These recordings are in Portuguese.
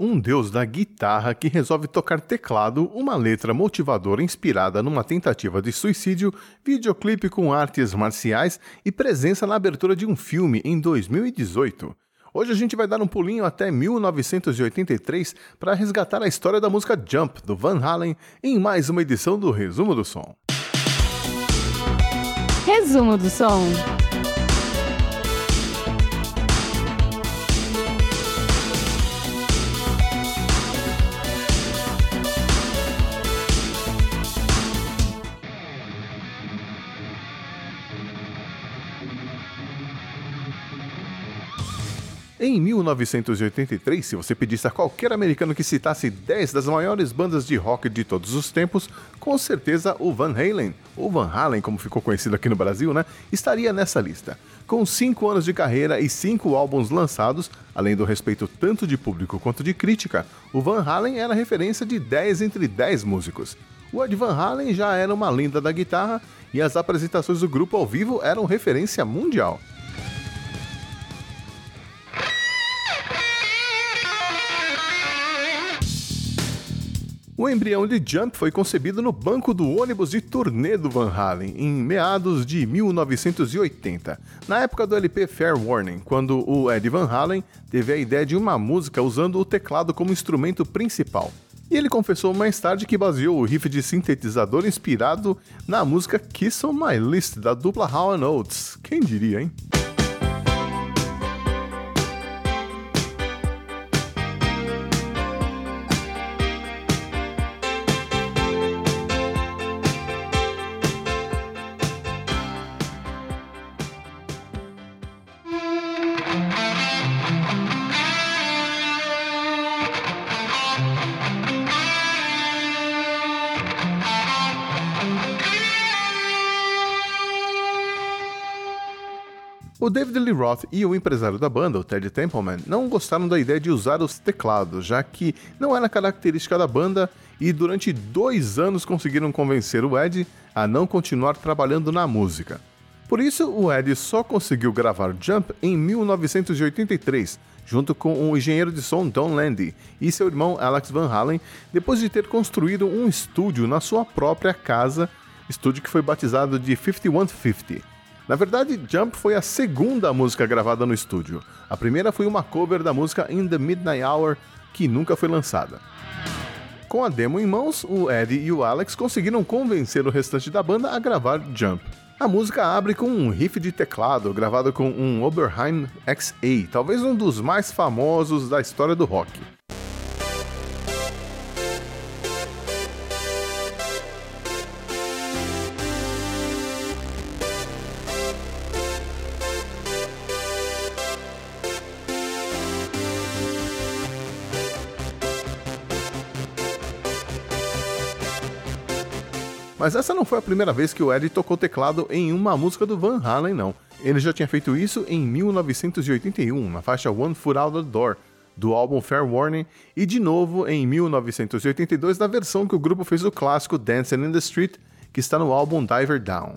um deus da guitarra que resolve tocar teclado, uma letra motivadora inspirada numa tentativa de suicídio, videoclipe com artes marciais e presença na abertura de um filme em 2018. Hoje a gente vai dar um pulinho até 1983 para resgatar a história da música Jump do Van Halen em mais uma edição do Resumo do Som. Resumo do Som. Em 1983, se você pedisse a qualquer americano que citasse 10 das maiores bandas de rock de todos os tempos, com certeza o Van Halen, ou Van Halen como ficou conhecido aqui no Brasil, né, estaria nessa lista. Com 5 anos de carreira e 5 álbuns lançados, além do respeito tanto de público quanto de crítica, o Van Halen era referência de 10 entre 10 músicos. O Ed Van Halen já era uma lenda da guitarra e as apresentações do grupo ao vivo eram referência mundial. O embrião de Jump foi concebido no banco do ônibus de turnê do Van Halen em meados de 1980, na época do LP Fair Warning, quando o Ed Van Halen teve a ideia de uma música usando o teclado como instrumento principal. E ele confessou mais tarde que baseou o riff de sintetizador inspirado na música Kiss on My List da dupla Hall Oates. Quem diria, hein? O David Lee Roth e o empresário da banda, o Ted Templeman, não gostaram da ideia de usar os teclados, já que não era característica da banda, e durante dois anos conseguiram convencer o Ed a não continuar trabalhando na música. Por isso, o Ed só conseguiu gravar Jump em 1983, junto com o engenheiro de som Don Landy e seu irmão Alex Van Halen, depois de ter construído um estúdio na sua própria casa, estúdio que foi batizado de 5150. Na verdade, Jump foi a segunda música gravada no estúdio. A primeira foi uma cover da música In the Midnight Hour, que nunca foi lançada. Com a demo em mãos, o Eddie e o Alex conseguiram convencer o restante da banda a gravar Jump. A música abre com um riff de teclado gravado com um Oberheim XA, talvez um dos mais famosos da história do rock. Mas essa não foi a primeira vez que o Ed tocou teclado em uma música do Van Halen, não. Ele já tinha feito isso em 1981, na faixa One Foot Out the Door, do álbum Fair Warning, e de novo em 1982 na versão que o grupo fez do clássico Dancing in the Street, que está no álbum Diver Down.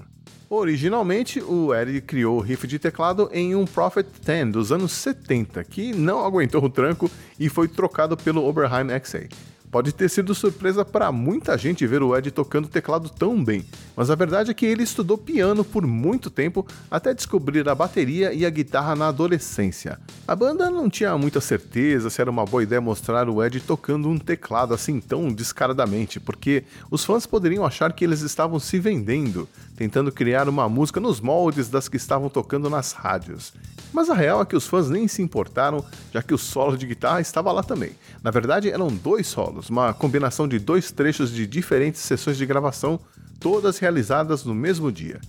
Originalmente, o Ed criou o riff de teclado em um Prophet 10 dos anos 70, que não aguentou o tranco e foi trocado pelo Oberheim XA. Pode ter sido surpresa para muita gente ver o Ed tocando teclado tão bem, mas a verdade é que ele estudou piano por muito tempo até descobrir a bateria e a guitarra na adolescência. A banda não tinha muita certeza se era uma boa ideia mostrar o Ed tocando um teclado assim tão descaradamente, porque os fãs poderiam achar que eles estavam se vendendo, tentando criar uma música nos moldes das que estavam tocando nas rádios. Mas a real é que os fãs nem se importaram, já que o solo de guitarra estava lá também. Na verdade, eram dois solos, uma combinação de dois trechos de diferentes sessões de gravação, todas realizadas no mesmo dia.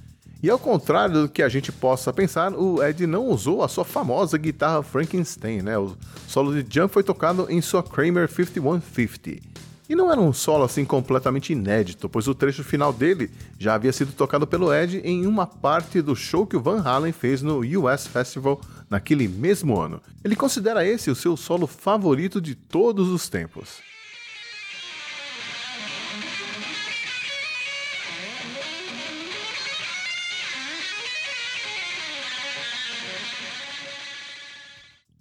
E ao contrário do que a gente possa pensar, o Ed não usou a sua famosa guitarra Frankenstein, né? O solo de Jump foi tocado em sua Kramer 5150. E não era um solo assim completamente inédito, pois o trecho final dele já havia sido tocado pelo Ed em uma parte do show que o Van Halen fez no US Festival naquele mesmo ano. Ele considera esse o seu solo favorito de todos os tempos.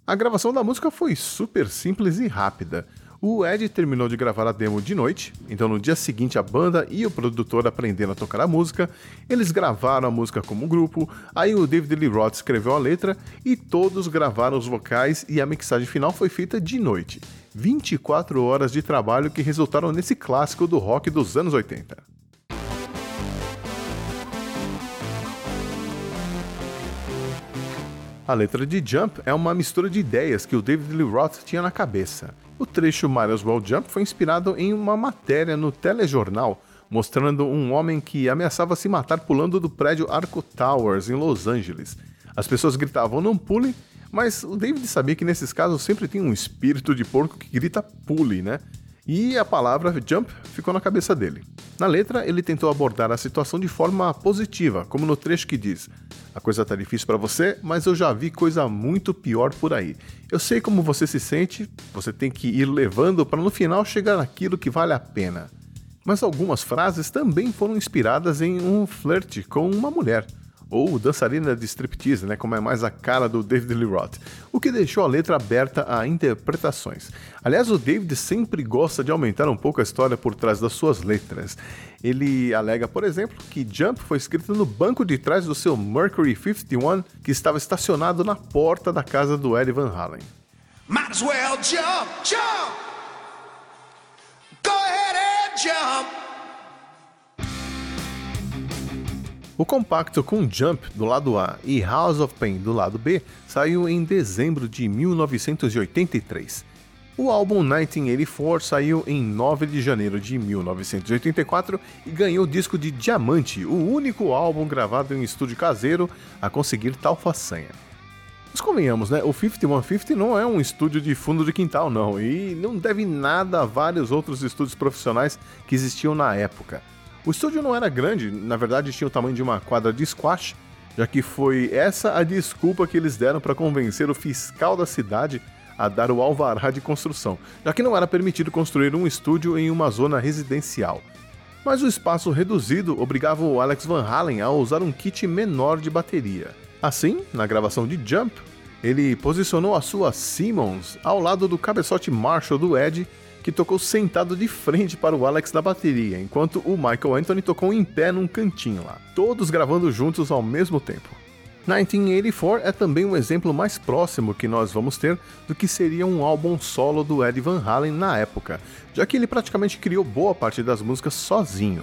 A gravação da música foi super simples e rápida. O Ed terminou de gravar a demo de noite, então no dia seguinte a banda e o produtor aprenderam a tocar a música, eles gravaram a música como grupo, aí o David Lee Roth escreveu a letra e todos gravaram os vocais e a mixagem final foi feita de noite. 24 horas de trabalho que resultaram nesse clássico do rock dos anos 80. A letra de Jump é uma mistura de ideias que o David Lee Roth tinha na cabeça. O trecho Miles Well Jump foi inspirado em uma matéria no telejornal mostrando um homem que ameaçava se matar pulando do prédio Arco Towers em Los Angeles. As pessoas gritavam não pule, mas o David sabia que nesses casos sempre tem um espírito de porco que grita pule, né? E a palavra jump ficou na cabeça dele. Na letra, ele tentou abordar a situação de forma positiva, como no trecho que diz: A coisa tá difícil para você, mas eu já vi coisa muito pior por aí. Eu sei como você se sente, você tem que ir levando para no final chegar naquilo que vale a pena. Mas algumas frases também foram inspiradas em um flerte com uma mulher ou dançarina de striptease, né, como é mais a cara do David Lee Roth, o que deixou a letra aberta a interpretações. Aliás, o David sempre gosta de aumentar um pouco a história por trás das suas letras. Ele alega, por exemplo, que Jump foi escrito no banco de trás do seu Mercury 51, que estava estacionado na porta da casa do Eddie Van Halen. Might as well jump, jump! Go ahead and jump! O compacto com Jump do lado A e House of Pain do lado B saiu em dezembro de 1983. O álbum 1984 saiu em 9 de janeiro de 1984 e ganhou disco de diamante, o único álbum gravado em estúdio caseiro a conseguir tal façanha. Mas convenhamos, né? O 5150 não é um estúdio de fundo de quintal, não, e não deve nada a vários outros estúdios profissionais que existiam na época. O estúdio não era grande, na verdade tinha o tamanho de uma quadra de squash, já que foi essa a desculpa que eles deram para convencer o fiscal da cidade a dar o alvará de construção, já que não era permitido construir um estúdio em uma zona residencial. Mas o espaço reduzido obrigava o Alex Van Halen a usar um kit menor de bateria. Assim, na gravação de Jump, ele posicionou a sua Simmons ao lado do cabeçote Marshall do Ed que tocou sentado de frente para o Alex da bateria, enquanto o Michael Anthony tocou em pé num cantinho lá, todos gravando juntos ao mesmo tempo. 1984 é também um exemplo mais próximo que nós vamos ter do que seria um álbum solo do Eddie Van Halen na época, já que ele praticamente criou boa parte das músicas sozinho.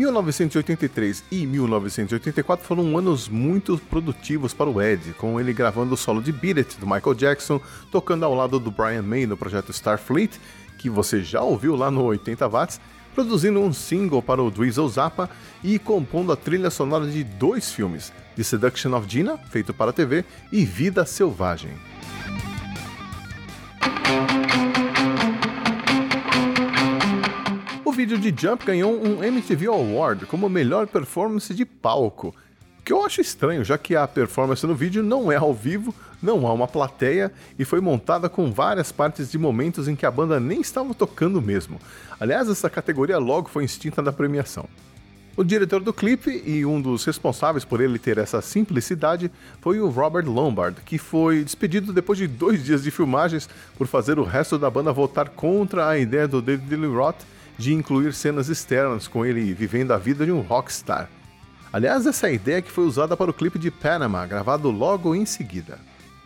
1983 e 1984 foram anos muito produtivos para o Ed, com ele gravando o solo de Beat It do Michael Jackson, tocando ao lado do Brian May no projeto Starfleet que você já ouviu lá no 80 Watts, produzindo um single para o Dweezil Zappa e compondo a trilha sonora de dois filmes, The Seduction of Gina, feito para a TV, e Vida Selvagem. O vídeo de Jump ganhou um MTV Award como melhor performance de palco, que eu acho estranho, já que a performance no vídeo não é ao vivo, não há uma plateia e foi montada com várias partes de momentos em que a banda nem estava tocando mesmo. Aliás, essa categoria logo foi extinta da premiação. O diretor do clipe e um dos responsáveis por ele ter essa simplicidade foi o Robert Lombard, que foi despedido depois de dois dias de filmagens por fazer o resto da banda votar contra a ideia do David Lee Roth de incluir cenas externas com ele vivendo a vida de um rockstar. Aliás, essa é a ideia que foi usada para o clipe de Panama, gravado logo em seguida.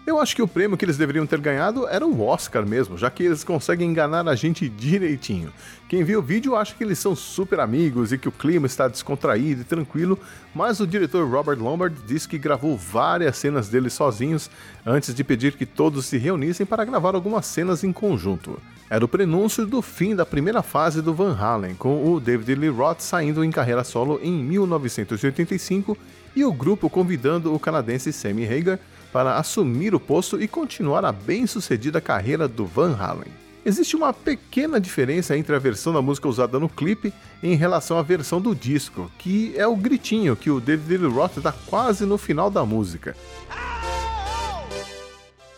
Eu acho que o prêmio que eles deveriam ter ganhado era o Oscar mesmo, já que eles conseguem enganar a gente direitinho. Quem viu o vídeo acha que eles são super amigos e que o clima está descontraído e tranquilo, mas o diretor Robert Lombard disse que gravou várias cenas deles sozinhos antes de pedir que todos se reunissem para gravar algumas cenas em conjunto. Era o prenúncio do fim da primeira fase do Van Halen, com o David Lee Roth saindo em carreira solo em 1985 e o grupo convidando o canadense Sammy Hagar para assumir o posto e continuar a bem-sucedida carreira do Van Halen. Existe uma pequena diferença entre a versão da música usada no clipe em relação à versão do disco, que é o gritinho que o David Lee Roth dá quase no final da música.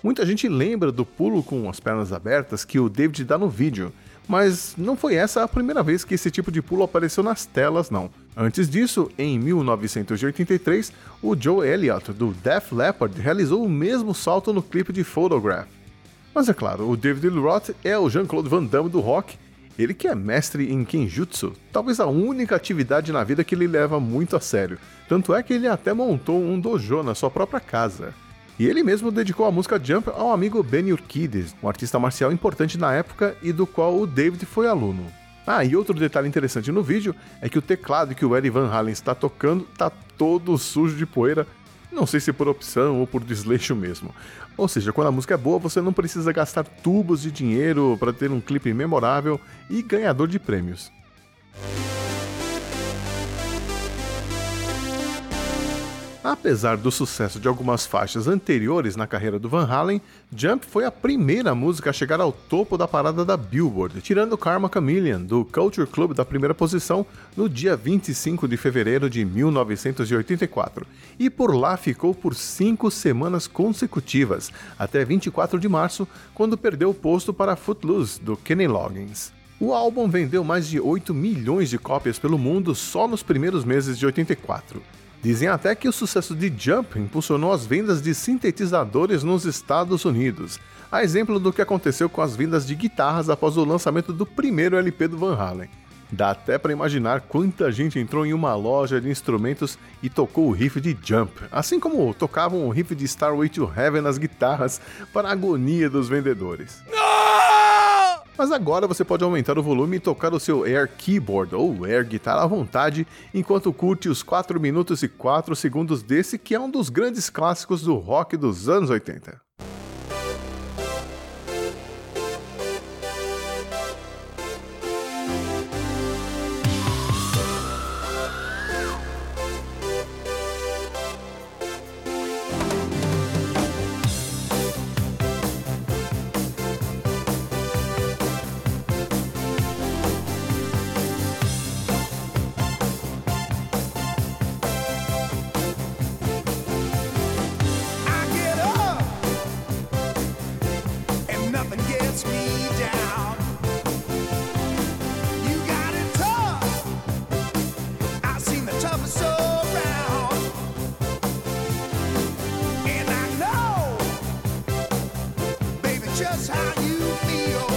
Muita gente lembra do pulo com as pernas abertas que o David dá no vídeo, mas não foi essa a primeira vez que esse tipo de pulo apareceu nas telas, não. Antes disso, em 1983, o Joe Elliott, do Def Leppard, realizou o mesmo salto no clipe de Photograph. Mas é claro, o David Lee Roth é o Jean-Claude Van Damme do rock, ele que é mestre em Kenjutsu, talvez a única atividade na vida que ele leva muito a sério. Tanto é que ele até montou um dojo na sua própria casa. E ele mesmo dedicou a música Jump ao amigo Benny Urquides, um artista marcial importante na época e do qual o David foi aluno. Ah, e outro detalhe interessante no vídeo é que o teclado que o Eddie Van Halen está tocando está todo sujo de poeira, não sei se por opção ou por desleixo mesmo. Ou seja, quando a música é boa, você não precisa gastar tubos de dinheiro para ter um clipe memorável e ganhador de prêmios. Apesar do sucesso de algumas faixas anteriores na carreira do Van Halen, Jump foi a primeira música a chegar ao topo da parada da Billboard, tirando Karma Chameleon do Culture Club da primeira posição no dia 25 de fevereiro de 1984, e por lá ficou por cinco semanas consecutivas, até 24 de março, quando perdeu o posto para Footloose do Kenny Loggins. O álbum vendeu mais de 8 milhões de cópias pelo mundo só nos primeiros meses de 84. Dizem até que o sucesso de Jump impulsionou as vendas de sintetizadores nos Estados Unidos, a exemplo do que aconteceu com as vendas de guitarras após o lançamento do primeiro LP do Van Halen. Dá até para imaginar quanta gente entrou em uma loja de instrumentos e tocou o riff de Jump, assim como tocavam o riff de Starway to Heaven nas guitarras para a agonia dos vendedores. Mas agora você pode aumentar o volume e tocar o seu Air Keyboard ou Air Guitar à vontade, enquanto curte os 4 minutos e 4 segundos desse que é um dos grandes clássicos do rock dos anos 80. just how you feel.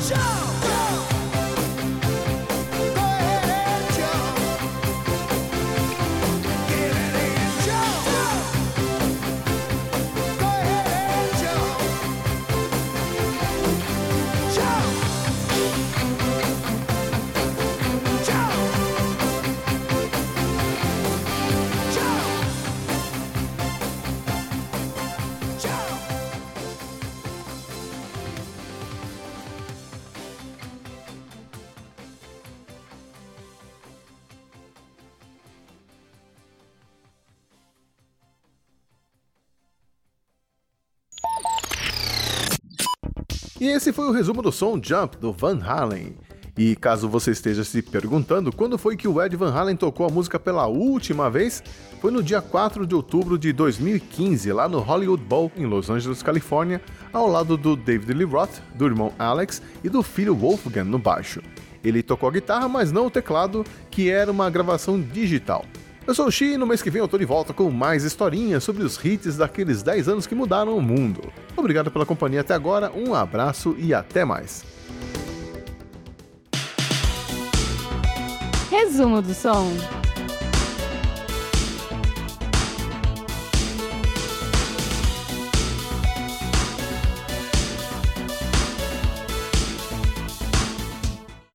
Joe! E esse foi o resumo do som Jump do Van Halen. E caso você esteja se perguntando quando foi que o Ed Van Halen tocou a música pela última vez, foi no dia 4 de outubro de 2015, lá no Hollywood Bowl, em Los Angeles, Califórnia, ao lado do David Lee Roth, do irmão Alex e do filho Wolfgang no baixo. Ele tocou a guitarra, mas não o teclado, que era uma gravação digital. Eu sou o Xi e no mês que vem eu tô de volta com mais historinhas sobre os hits daqueles 10 anos que mudaram o mundo. Obrigado pela companhia até agora, um abraço e até mais. Resumo do som.